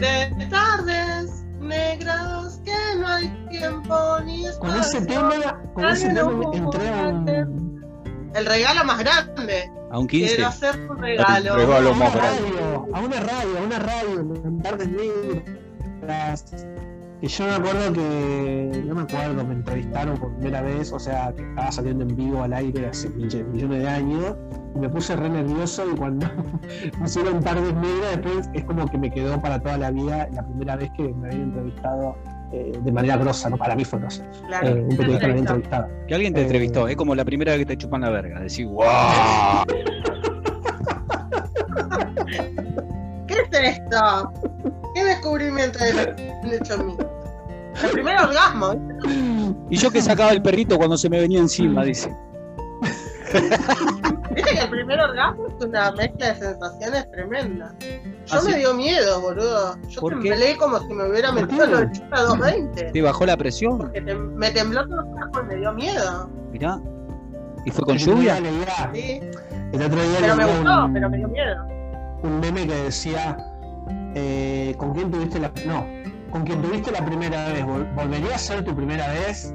De tardes negras que no hay tiempo ni espacio. Con ese tema, con ese tema entré a un, El regalo más grande. A un 15. Quiero hacer un regalo. El regalo a más una grande. radio, a una radio, a una radio, en tardes negras. Y yo me acuerdo que, no me acuerdo, me entrevistaron por primera vez, o sea, que estaba saliendo en vivo al aire hace millones millones de años, y me puse re nervioso y cuando pusieron tardes negras, después es como que me quedó para toda la vida la primera vez que me habían entrevistado eh, de manera grosa, no para mí fue grosa. Claro. Eh, un periodista me había entrevistado. Que alguien te Eh, entrevistó, es como la primera vez que te chupan la verga. Decís, wow. ¿Qué es esto? ¿Qué descubrimiento han hecho mí? El primer orgasmo. ¿viste? Y yo que sacaba el perrito cuando se me venía encima, dice. Viste que el primer orgasmo es una mezcla de sensaciones tremenda. Yo ¿Ah, me sí? dio miedo, boludo. Yo ¿Por qué? temblé como si me hubiera ¿Por metido en chupa 220. ¿Te bajó la presión? Porque me tembló todo el cuerpo y me dio miedo. Mirá. ¿Y fue con lluvia? ¿sí? El otro día Pero me gustó, un- pero me dio miedo. un meme que decía eh, ¿con quién tuviste la no con quién tuviste la primera vez ¿Vol- volvería a ser tu primera vez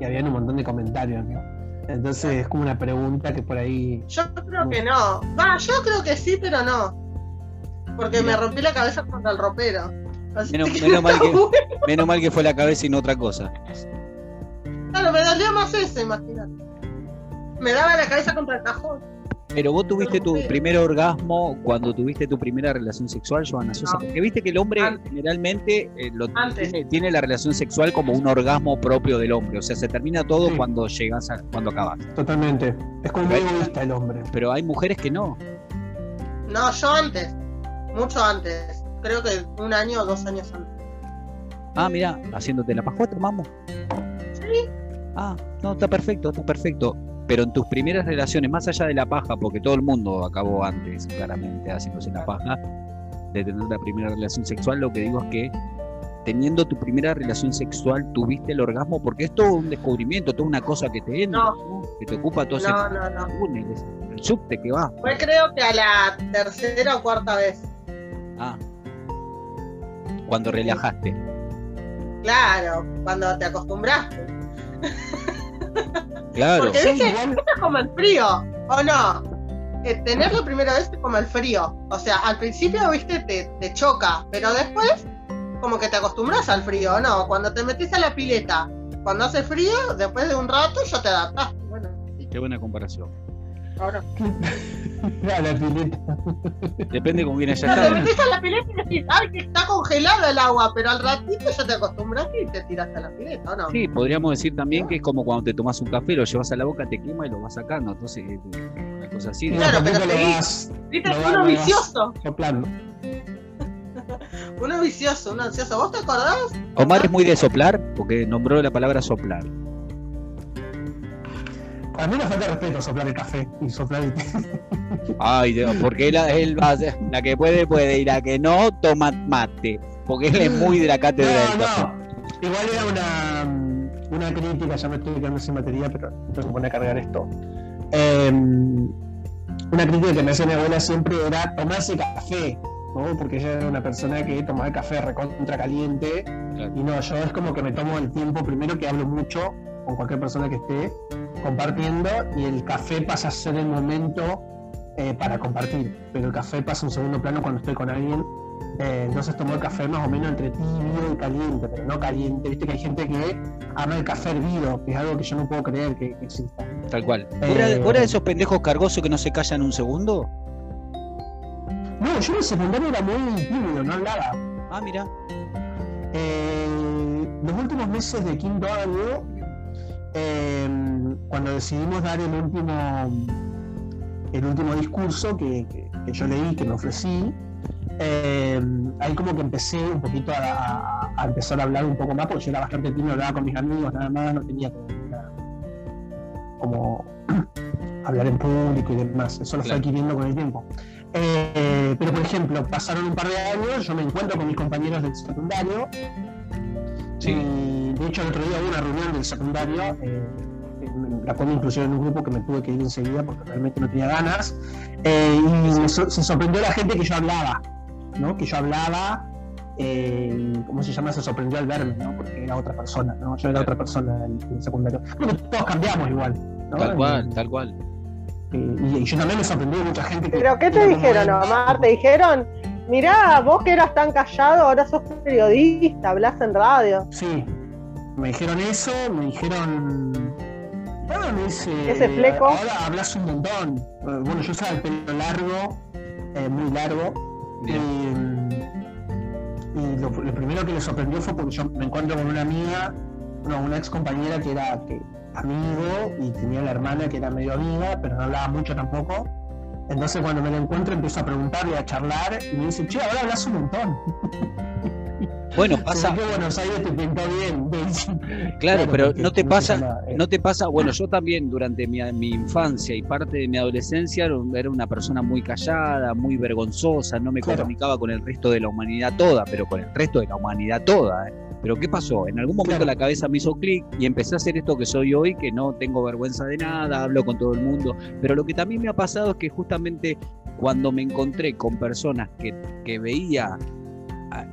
y habían un montón de comentarios ¿no? entonces es como una pregunta que por ahí Yo creo que no. Va, yo creo que sí, pero no. Porque me rompí la cabeza contra el ropero. Menos, que menos mal que, bueno. menos mal que fue la cabeza y no otra cosa. Claro, me dolió más eso, imagínate. Me daba la cabeza contra el cajón. Pero vos tuviste tu primer orgasmo cuando tuviste tu primera relación sexual, Joana Sosa. No. Porque viste que el hombre Antes. generalmente eh, lo Antes. tiene, tiene la relación sexual como un orgasmo propio del hombre. O sea, se termina todo Sí. cuando llegas a, cuando acabas. totalmente es como muy egoísta el hombre Pero hay mujeres que no. No, yo antes. Mucho antes. Creo que un año o dos años antes. Ah, mira, haciéndote la pajota, vamos. Sí. Ah, no, está perfecto, está perfecto. Pero en tus primeras relaciones, más allá de la paja, porque todo el mundo acabó antes, claramente, haciéndose la paja, de tener la primera relación sexual, lo que digo es que teniendo tu primera relación sexual, tuviste el orgasmo, porque es todo un descubrimiento, toda una cosa que te entra, que te ocupa todo No, no, no. ese túnel, ese- el subte que va. Fue creo que a la tercera o cuarta vez. Ah. Cuando relajaste. Claro, cuando te acostumbraste. Claro. Porque Sí, viste, esto es como el frío, ¿o no? Eh, tener la primera vez es como el frío. O sea, al principio, viste, te, te choca, pero después, como que te acostumbras al frío, ¿no? Cuando te metes a la pileta, cuando hace frío, después de un rato ya te adaptaste. Bueno, Qué buena comparación. Ahora. a la pileta Depende con quién hayas No, te estado. metes a la pileta y decís, ay, que está congelada el agua, pero al ratito ya te acostumbraste y te tiraste a la pileta, ¿o no? Sí, podríamos decir también que es como cuando te tomas un café, lo llevas a la boca, te quema y lo vas sacando. Entonces, eh, una cosa así. Claro, pero seguís. vas Viste, uno vicioso, soplando uno vicioso, uno ansioso. ¿Vos te acordás? Omar es muy de soplar, porque nombró la palabra soplar. A mí me falta respeto soplar el café y soplar el té Ay, Dios, porque él, él va a ser- la que puede, puede, y la que no, toma mate. Porque él es muy de la cátedra del No, café. no. Igual era una, una crítica, ya me estoy quedando sin batería, pero tengo que poner a cargar esto. Eh, una crítica que me hacía mi abuela siempre era tomarse café, ¿no? Porque ella era una persona que tomaba el café recontra caliente. Claro. Y no, yo es como que me tomo el tiempo, primero que hablo mucho con cualquier persona que esté compartiendo, y el café pasa a ser el momento eh, para compartir. Pero el café pasa a un segundo plano cuando estoy con alguien eh, entonces tomó el café más o menos entre tibio y caliente, pero no caliente. Viste que hay gente que ama el café hervido, que es algo que yo no puedo creer que, que exista. Tal cual. Eh, ¿Fuera de, esos pendejos cargosos que no se callan un segundo? No, yo en el secundario era muy tímido, no hablaba. Ah, mira. Eh, los últimos meses de quinto año, eh, cuando decidimos dar el último, el último discurso que, que- que yo leí, que me ofrecí, eh, ahí como que empecé un poquito a, a- a empezar a hablar un poco más, porque yo era bastante tímido, hablaba con mis amigos nada más, no tenía como, hablar en público y demás, eso lo fui Claro. adquiriendo con el tiempo. Eh, pero por ejemplo, pasaron un par de años, yo me encuentro con mis compañeros del secundario, Sí. y de hecho el otro día hubo una reunión del secundario, eh, la cual incluyeron en un grupo que me tuve que ir enseguida porque realmente no tenía ganas, eh, y me so- se sorprendió la gente que yo hablaba, ¿no? que yo hablaba eh, ¿cómo se llama? Se sorprendió al verme, ¿no? Porque era otra persona, ¿no? Yo era otra persona en, en el secundario. Bueno, todos cambiamos igual, ¿no? Tal cual, Y- tal cual. Y, y yo también me sorprendí de mucha gente que. ¿Pero qué te dijeron. Omar? ¿Te dijeron, mirá, vos que eras tan callado, ahora sos periodista, hablas en radio? Sí, me dijeron eso, me dijeron. Me dice. Ese fleco. Ahora hablas un montón. Eh, Bueno, yo usaba el pelo largo, eh, muy largo. Bien. Y, y lo, lo primero que le sorprendió fue porque yo me encuentro con una amiga, no, una ex compañera que era que, amigo y tenía la hermana que era medio amiga, pero no hablaba mucho tampoco. Entonces cuando me la encuentro empiezo a preguntarle, a charlar y me dice, che, ahora hablas un montón. Bueno, pasa, que Buenos Aires te pintó bien. claro, pero no te pasa, eh, no te pasa, bueno, yo también durante mi, mi infancia y parte de mi adolescencia era un- era una persona muy callada, muy vergonzosa, no me Claro. comunicaba con el resto de la humanidad toda, pero con el resto de la humanidad toda. ¿eh? Pero ¿qué pasó? En algún momento Claro. la cabeza me hizo clic y empecé a hacer esto que soy hoy, que no tengo vergüenza de nada, hablo con todo el mundo. Pero lo que también me ha pasado es que justamente cuando me encontré con personas que, que veía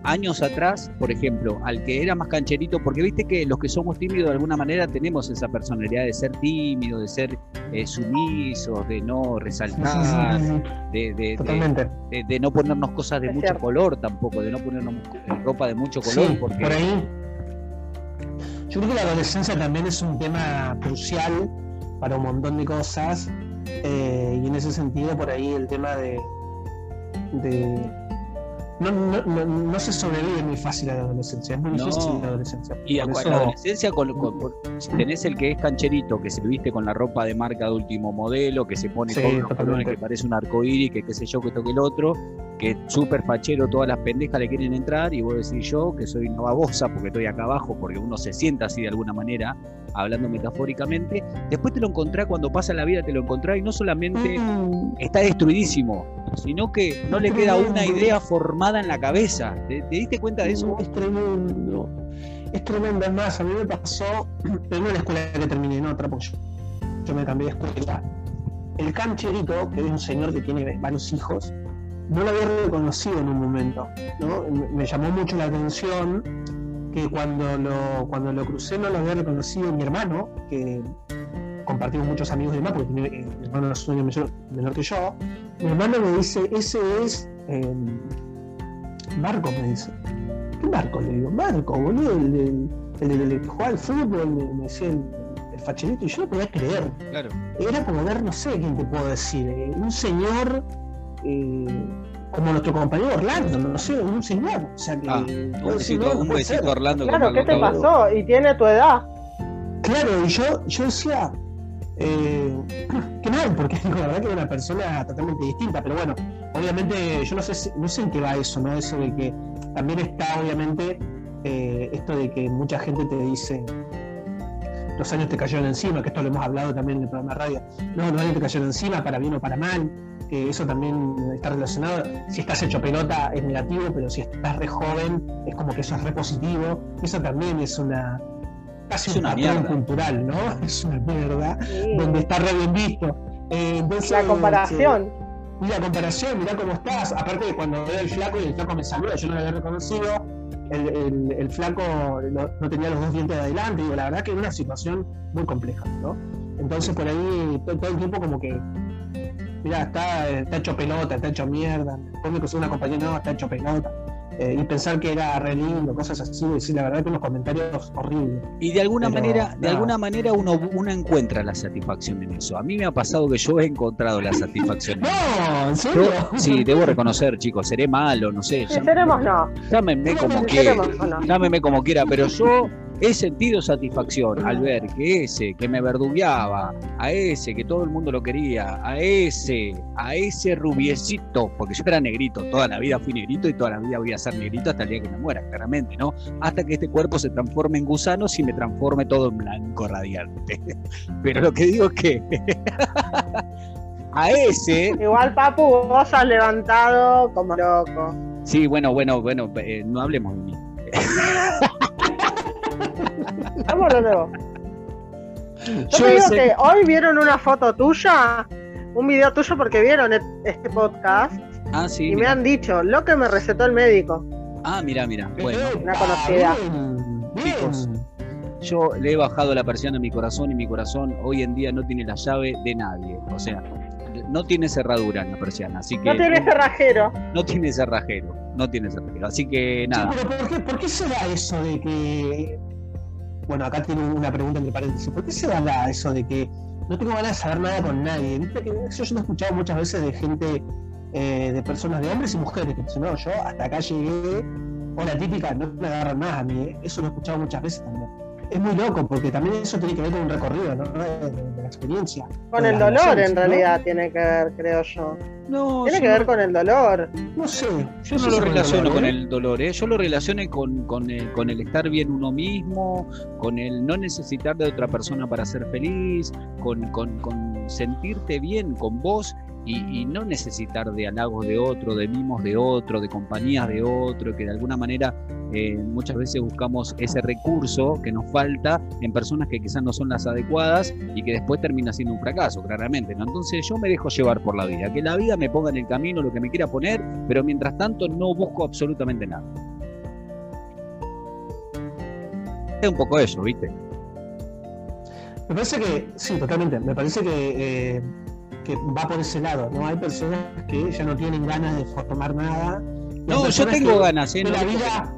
años atrás, por ejemplo, al que era más cancherito, porque viste que los que somos tímidos de alguna manera tenemos esa personalidad de ser tímido, de ser eh, sumisos, de no sí, sí, resaltar, sí, sí, de, de- de- totalmente. de- de no ponernos cosas de Es mucho cierto. color tampoco, de no ponernos ropa de mucho color, Sí, porque por ahí. Yo creo que la adolescencia también es un tema crucial para un montón de cosas. eh, y en ese sentido, por ahí el tema de. No, no, no, no se sobrevive muy fácil a la adolescencia, es muy No. difícil la adolescencia. Y a eso- la adolescencia, con, con- por- si tenés el que es cancherito, que se viste con la ropa de marca de último modelo, que se pone Sí, totalmente. que parece un arcoíris, que qué sé yo, que esto que el otro, que súper fachero, todas las pendejas le quieren entrar, y vos decís yo, que soy una babosa porque estoy acá abajo, porque uno se sienta así de alguna manera, hablando metafóricamente. Después te lo encontrás cuando pasa la vida, te lo encontrás, y no solamente Mm, está destruidísimo, sino que no le queda una idea formada en la cabeza. ¿Te, te diste cuenta de eso? Es tremendo. Es tremendo. Es más, a mí me pasó, en una escuela que terminé en otra, porque yo, yo me cambié de escuela. El cancherito, que es un señor que tiene varios hijos, no lo había reconocido en un momento. me llamó mucho la atención que cuando lo, cuando lo crucé no lo había reconocido mi hermano, que compartimos muchos amigos y demás, porque tiene, eh, mi hermano es un año menor, menor que yo. Mi hermano me dice, ese es eh, Marco, me dice. ¿Qué Marco? Le digo, Marco, boludo, el, el, del- el que jugaba al fútbol, me, decía el, el facherito, y yo no podía creer. Claro. Era como ver, no sé quién te puedo decir, eh, un señor eh, como nuestro compañero Orlando, no sé, un señor. O sea que. Ah, Un besito, no, no un besito a Orlando. Claro, ¿qué te pasó? Y tiene tu edad. Claro, y yo, yo decía, eh, que mal, porque digo, la verdad que era una persona totalmente distinta, pero bueno, obviamente yo no sé, si- no sé en qué va eso, ¿no? Eso de que también está obviamente eh, esto de que mucha gente te dice, los años te cayeron encima, que esto lo hemos hablado también en el programa de radio, no, los años te cayeron encima, para bien o para mal, que eso también está relacionado, si estás hecho pelota es negativo, pero si estás re joven es como que eso es re positivo, eso también es una... Casi Es un una patrón mierda. cultural, ¿no? Es una mierda Sí. donde está re bien visto. Eh, entonces, La comparación. eh, y la comparación, mirá cómo estás. Aparte de cuando veo el flaco y el flaco me saluda, yo no lo había reconocido. El, el- el flaco no, no tenía los dos dientes de adelante. Digo, la verdad que era una situación muy compleja, ¿no? Entonces por ahí todo, todo el tiempo como que, mirá, está, está hecho pelota, está hecho mierda. Después me conseguí una compañera, no, está hecho pelota. Eh, y pensar que era re lindo, cosas así, decir la verdad que unos comentarios horribles. Y de alguna Pero, manera, de alguna manera uno, uno encuentra la satisfacción en eso. A mí me ha pasado que yo he encontrado la satisfacción. en eso. No, ¿en Yo, sí, debo reconocer, chicos, seré malo, no sé. Sí, seremos no. Llámenme como quiera. No. Llámeme como quiera, pero yo he sentido satisfacción al ver que ese que me verdugueaba, a ese que todo el mundo lo quería, a ese, a ese rubiecito, porque yo era negrito, toda la vida fui negrito y toda la vida voy a ser negrito hasta el día que me muera, claramente, ¿no? Hasta que este cuerpo se transforme en gusanos y me transforme todo en blanco radiante. Pero lo que digo es que a ese, Igual, Papu, vos has levantado como loco. sí, bueno, bueno, bueno, eh, no hablemos de mí. Hablando de vos. Yo, Yo te digo que hoy vieron una foto tuya, un video tuyo porque vieron este podcast Ah, sí. y me han dicho lo que me recetó el médico. Ah, mira, mira. Bueno, Una conocida. Bien. Chicos. yo le he bajado la persiana a mi corazón y mi corazón hoy en día no tiene la llave de nadie. O sea, no tiene cerradura en la persiana, así que No tiene cerrajero. no tiene cerrajero, no tiene cerrajero. Así que Sí, nada. pero ¿por qué, ¿por qué se da eso de que. Bueno, acá tiene una pregunta entre paréntesis. ¿Por qué se da la- eso de que no tengo ganas de saber nada con nadie? Viste que eso yo lo he escuchado muchas veces de gente, eh, de personas, de hombres y mujeres, que dicen, no, yo hasta acá llegué, o la típica, no me agarran más a mí. Eso lo he escuchado muchas veces también. Es muy loco, porque también eso tiene que ver con un recorrido, ¿no? De, de- la experiencia. Con el dolor, en ¿no? realidad, tiene que ver, creo yo. No, Tiene yo que no- ver con el dolor. No sé. Yo no sé lo relaciono dolor, con ¿eh? el dolor, ¿eh? yo lo relacioné con, con, el, con el estar bien uno mismo, con el no necesitar de otra persona para ser feliz, con, con, con sentirte bien con vos y, no necesitar de halagos de otro, de mimos de otro, de compañías de otro, que de alguna manera eh, muchas veces buscamos ese recurso que nos falta en personas que quizás no son las adecuadas y que después termina siendo un fracaso, claramente. Entonces yo me dejo llevar por la vida, que la vida me ponga en el camino lo que me quiera poner, pero mientras tanto no busco absolutamente nada. Es un poco eso, ¿viste? Me parece que, sí, totalmente. Me parece que, eh, que va por ese lado, ¿no? Hay personas que ya no tienen ganas de formar nada. No, yo tengo ganas, ¿eh? No la vida,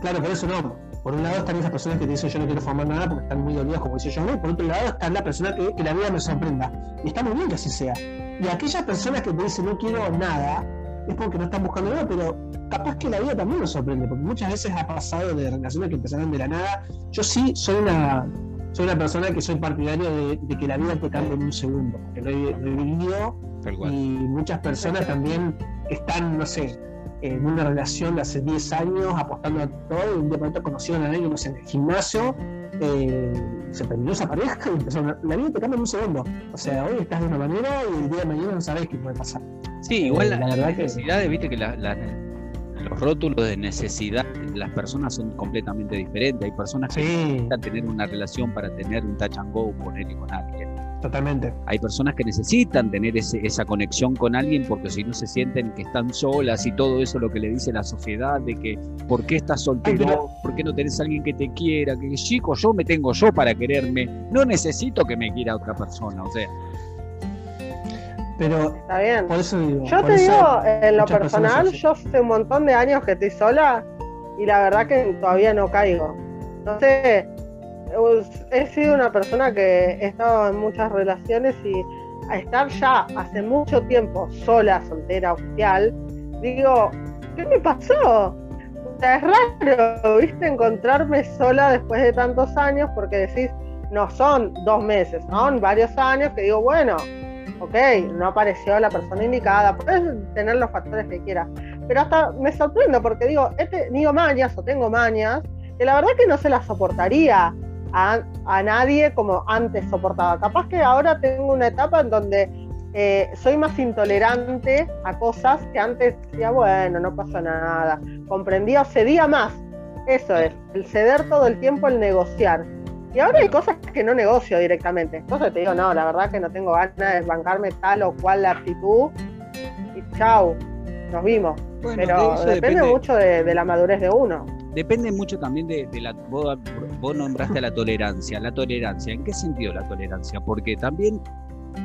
claro, por eso no. Por un lado están esas personas que te dicen yo no quiero formar nada porque están muy dolidas, como dice yo, ¿no? por otro lado está la persona que, que la vida me sorprenda. Y está muy bien que así sea. Y aquellas personas que te dicen no quiero nada, es porque no están buscando nada, pero capaz que la vida también nos sorprende, porque muchas veces ha pasado de relaciones que empezaron de la nada. Yo sí soy una, soy una persona que soy partidario de, de que la vida te cambie en un segundo, porque lo he, lo he vivido y muchas personas también están, no sé, en una relación de hace 10 años apostando a todo y un día para otro conocieron a alguien no sé, en el gimnasio, eh, se terminó esa pareja y empezaron la vida te cambia en un segundo. O sea, hoy estás de una manera y el día de mañana no sabes qué puede pasar. Sí, igual Eh, la, la verdad que- necesidades, viste que la- la- los rótulos de necesidad de las personas son completamente diferentes. Hay personas que Sí, necesitan tener una relación para tener un touch and go, ponerle con alguien. totalmente. Hay personas que necesitan tener ese- esa conexión con alguien porque si no se sienten que están solas y todo eso lo que le dice la sociedad de que ¿por qué estás soltero? Ay, pero- ¿Por qué no tenés a alguien que te quiera? Que chico, yo me tengo yo para quererme. No necesito que me quiera otra persona. O sea, Pero Está bien. por eso digo. Yo te digo, en lo personal, yo hace un montón de años que estoy sola y la verdad que todavía no caigo. No sé, he sido una persona que he estado en muchas relaciones y a estar ya hace mucho tiempo sola, soltera, oficial, digo, ¿qué me pasó? O sea, es raro, viste, encontrarme sola después de tantos años porque decís, no son dos meses, son varios años que digo, bueno, ok, no apareció la persona indicada, puedes tener los factores que quieras, pero hasta me sorprendo porque digo, he tenido mañas o tengo mañas que la verdad que no se las soportaría a, a nadie como antes soportaba. Capaz que ahora tengo una etapa en donde eh, soy más intolerante a cosas que antes decía, bueno, no pasa nada, comprendía o cedía más. Eso es, el ceder todo el tiempo, el negociar. Y ahora hay cosas que no negocio directamente. Entonces te digo, no, la verdad que no tengo ganas de bancarme tal o cual la actitud. Y chau, nos vimos. bueno, de Pero eso depende, mucho de, de la madurez de uno. Depende mucho también de, de la. Vos, vos nombraste la tolerancia. La tolerancia, ¿en qué sentido la tolerancia? Porque también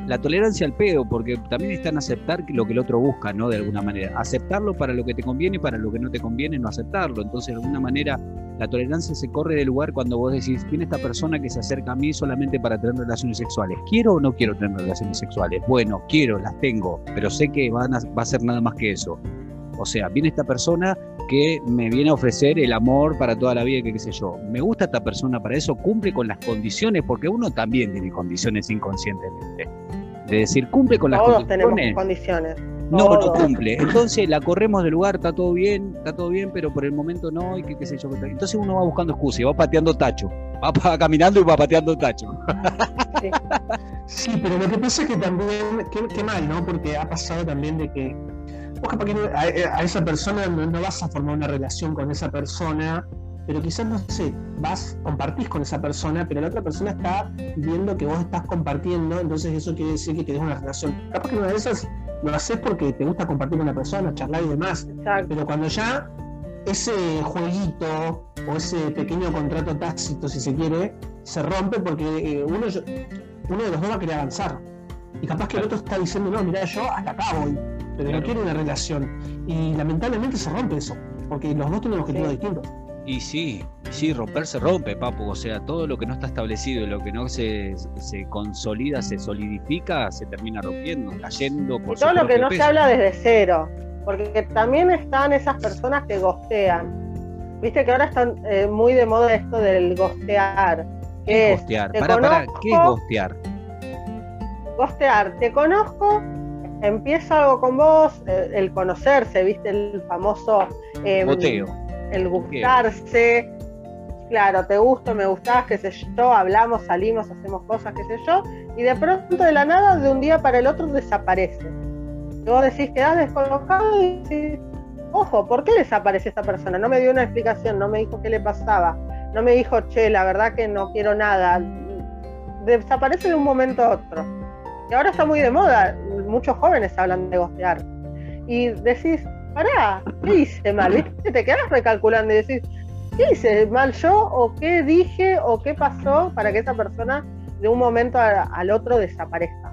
la tolerancia al pedo, porque también está en aceptar lo que el otro busca, ¿no? De alguna manera. Aceptarlo para lo que te conviene y para lo que no te conviene, no aceptarlo. Entonces, de alguna manera, la tolerancia se corre del lugar cuando vos decís, viene esta persona que se acerca a mí solamente para tener relaciones sexuales. ¿Quiero o no quiero tener relaciones sexuales? Bueno, quiero, las tengo, pero sé que van a, va a ser nada más que eso. O sea, viene esta persona que me viene a ofrecer el amor para toda la vida, que qué sé yo. Me gusta esta persona para eso, cumple con las condiciones, porque uno también tiene condiciones inconscientemente. De decir, cumple con las Todos tenemos condiciones. No, no todos. cumple. Entonces la corremos del lugar, está todo bien, está todo bien, pero por el momento no, y qué, qué sé yo. Entonces uno va buscando excusas y va pateando tacho. Va pa- caminando y va pateando tacho. Sí, pero lo que pasa es que también, qué, qué mal, ¿no? Porque ha pasado también de que vos capaz que no- a, a esa persona no, no vas a formar una relación con esa persona, pero quizás, no sé, vas, compartís con esa persona, pero la otra persona está viendo que vos estás compartiendo, entonces eso quiere decir que tenés una relación. Capaz que una de esas lo haces porque te gusta compartir con una persona, charlar y demás, Exacto. pero cuando ya ese jueguito o ese pequeño contrato tácito, si se quiere, se rompe porque eh, uno, uno de los dos va a querer avanzar. Y capaz que el otro está diciendo, no, mira, yo hasta acá voy, pero no quiero una relación. Y lamentablemente se rompe eso, porque los dos tienen objetivos Sí. distintos. Y sí, sí, romper se rompe, papu. O sea, todo lo que no está establecido, lo que no se, se consolida, se solidifica, se termina rompiendo, cayendo por Y su todo lo que no peso. se habla desde cero. Porque también están esas personas que gostean. Viste que ahora están eh, muy de moda esto del gostear. ¿Qué es gostear? te Pará, pará, ¿qué es conozco, gostear? gostear, te conozco, empieza algo con vos, eh, el conocerse, viste el famoso eh, Goteo. El gustarse, claro, te gusto, me gustás, qué sé yo, hablamos, salimos, hacemos cosas, qué sé yo, y de pronto de la nada, de un día para el otro desaparece. Y vos decís, quedás descolocado y decís, ojo, ¿por qué desaparece esta persona? No me dio una explicación, no me dijo qué le pasaba, no me dijo, che, la verdad que no quiero nada. Desaparece de un momento a otro. Y ahora está muy de moda, muchos jóvenes hablan de gostear. Y decís, pará, ¿qué hice mal? ¿Viste? Te quedas recalculando y decís, ¿qué hice mal yo? ¿O qué dije? ¿O qué pasó para que esa persona de un momento a- al otro desaparezca?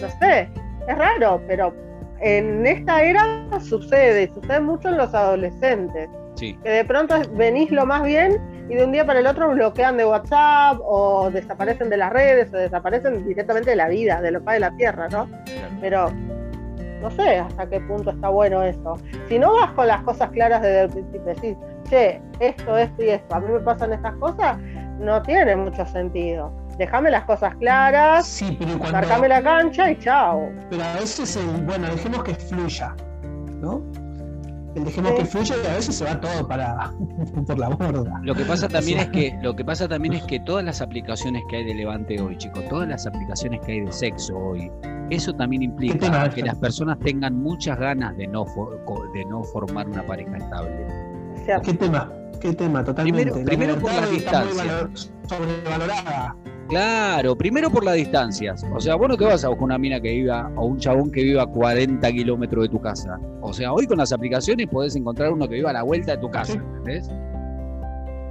No sé, es raro, pero en esta era sucede, sucede mucho en los adolescentes, Sí, que de pronto venís lo más bien y de un día para el otro bloquean de WhatsApp o desaparecen de las redes o desaparecen directamente de la vida, de lo de la tierra, ¿no? pero no sé hasta qué punto está bueno eso. Si no vas con las cosas claras desde el principio, decís, che, esto, esto y esto, a mí me pasan estas cosas, no tiene mucho sentido. Déjame las cosas claras, Sí, pero cuando. marcame la cancha y chao. Pero a veces, el, bueno, dejemos que fluya, ¿no? El dejemos que fluya y a veces se va todo para por la borda. Lo que pasa también es que lo que pasa también es que todas las aplicaciones que hay de levante hoy, chicos, todas las aplicaciones que hay de sexo hoy, eso también ¿Qué implica que las personas tengan muchas ganas de no de no formar una pareja estable. O sea, ¿Qué tema? ¿Qué tema? Totalmente. Primero- La primero por sobrevalorada. Claro, primero por las distancias. O sea, vos no te vas a buscar una mina que viva o un chabón que viva a 40 kilómetros de tu casa. O sea, hoy con las aplicaciones podés encontrar uno que viva a la vuelta de tu casa. ¿entendés?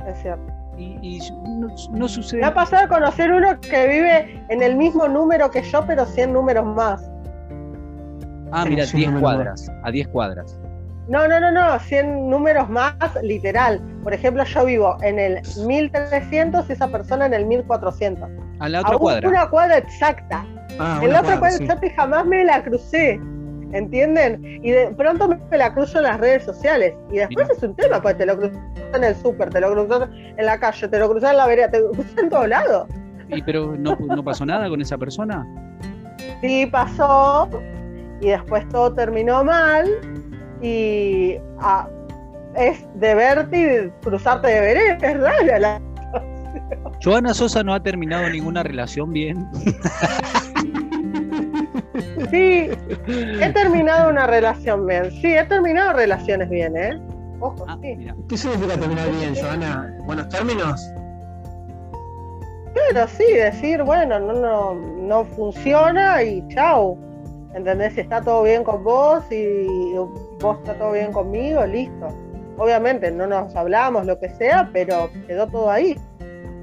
es cierto. Y, y no, no sucede. Me ha pasado a conocer uno que vive en el mismo número que yo, pero 100 números más. Ah, mira, Sí, 10 no me cuadras. A 10 cuadras. No, no, no, no, 100 números más literal. Por ejemplo, yo vivo en el 1300 y esa persona en el 1400. A la A otra un- cuadra. Una cuadra exacta. Ah, en la cuadra, otra cuadra sí. exacta y jamás me la crucé. ¿Entienden? Y de pronto me la cruzo en las redes sociales. Y después es un tema, pues te lo cruzas en el súper, te lo cruzas en la calle, te lo cruzas en la vereda, te lo cruzas en todos lados. Y pero no, no pasó nada con esa persona. Sí pasó y después todo terminó mal y ah, es de verte y cruzarte de vereda, es rara la- Joana Sosa no ha terminado ninguna relación bien. Sí, he terminado una relación bien. Sí, he terminado relaciones bien, ¿eh? Ojo, Ah, sí. mira. ¿Qué significa terminar bien, Joana? ¿Buenos términos? Pero sí, decir, bueno, no, no, no funciona y chau. ¿Entendés? Si está todo bien con vos y vos está todo bien conmigo, listo. Obviamente no nos hablamos, lo que sea, pero quedó todo ahí.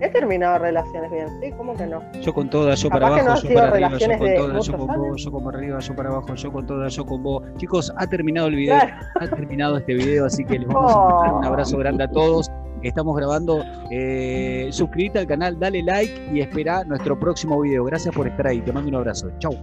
He terminado relaciones bien, sí, ¿cómo que no? Yo con todas, yo para Capaz abajo, no yo para arriba, yo con todas, yo con vos, yo como arriba, yo para abajo, yo con todas, yo con vos. Chicos, ha terminado el video, Claro. ha terminado este video, así que les vamos a mandar un Oh. abrazo grande a todos. Estamos grabando. Eh, suscríbete al canal, dale like y espera nuestro próximo video. Gracias por estar ahí. Te mando un abrazo. Chau.